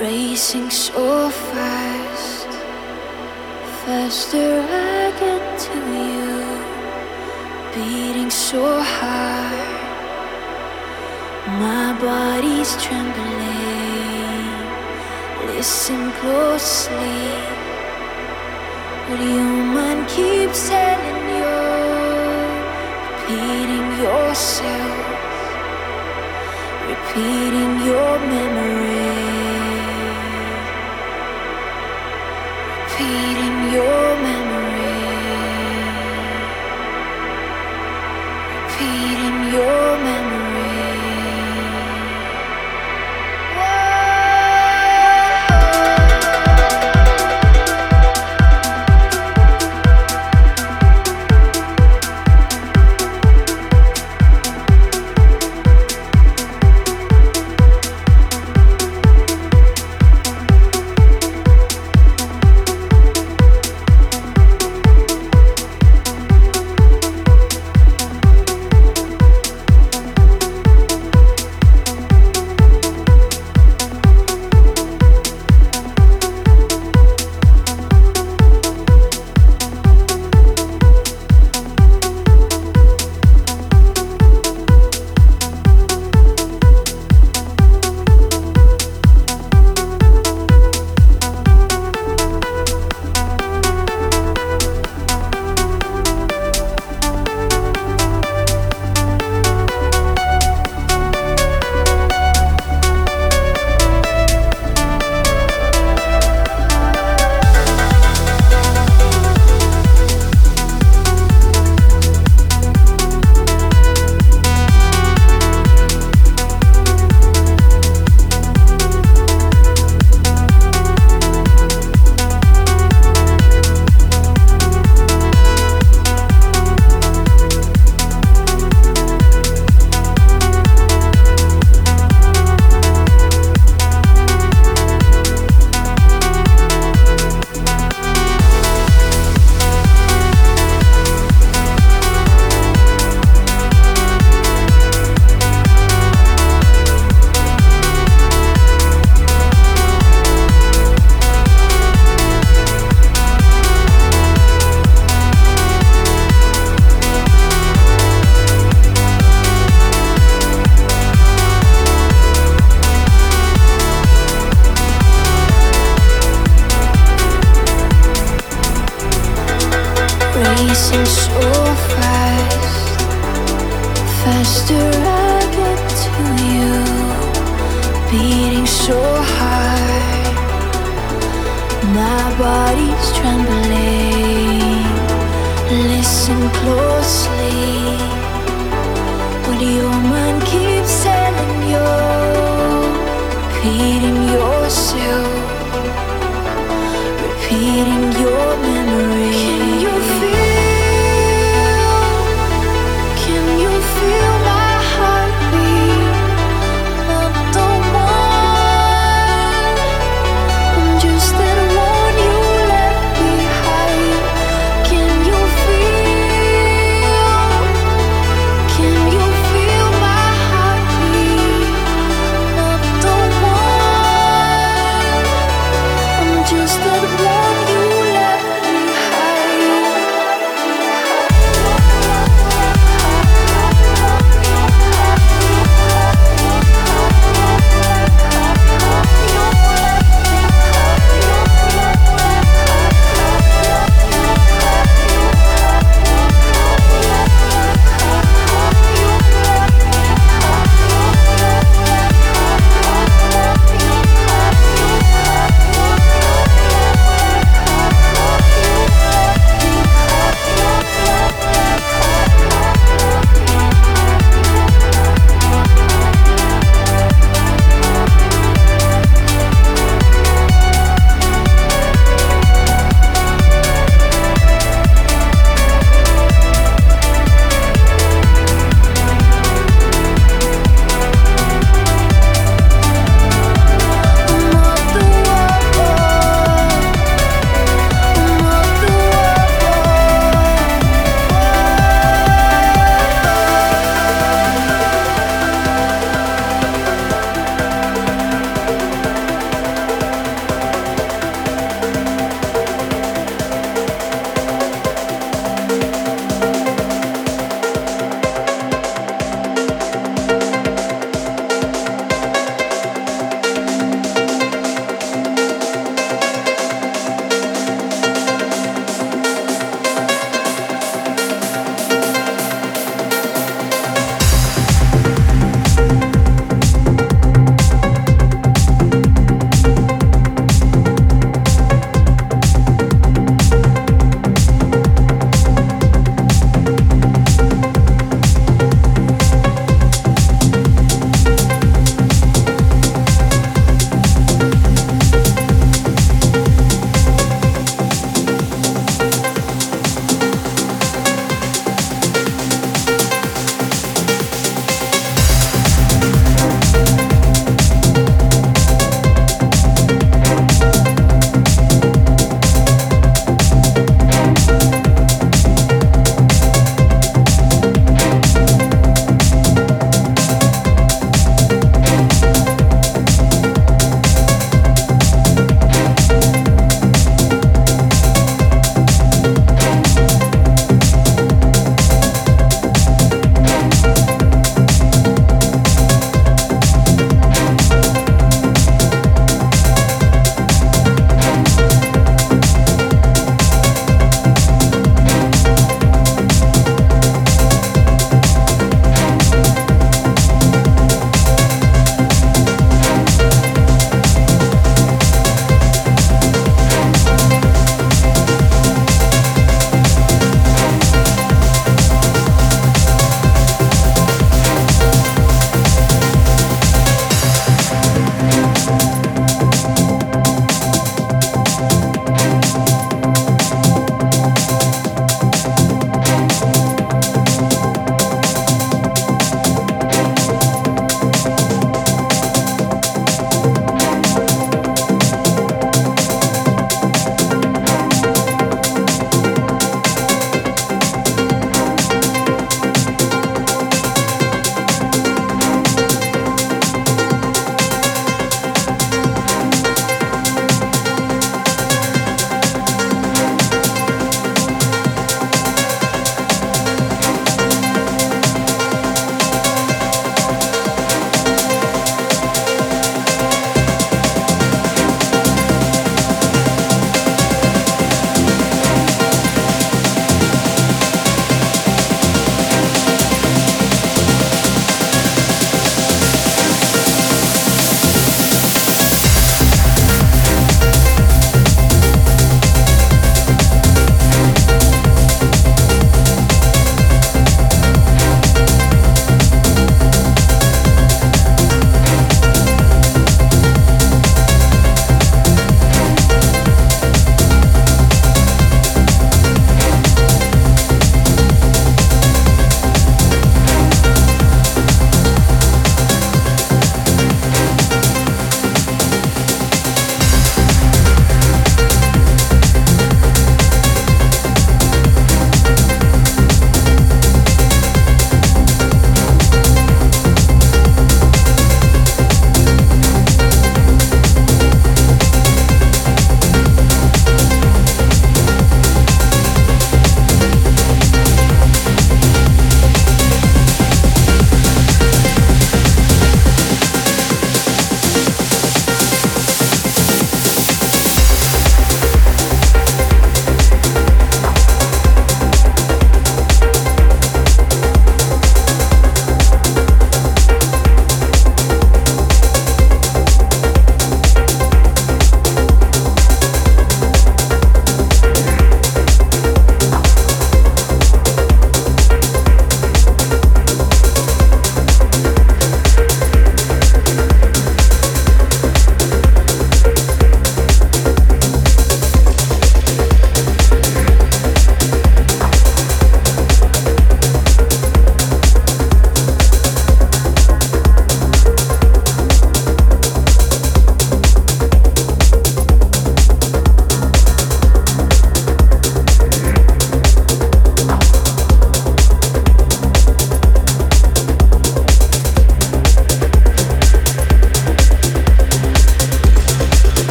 racing so fast. Faster I get to you, beating so hard. My body's trembling. Listen closely. What your mind keeps telling you, repeating yourself, repeating your memory. need your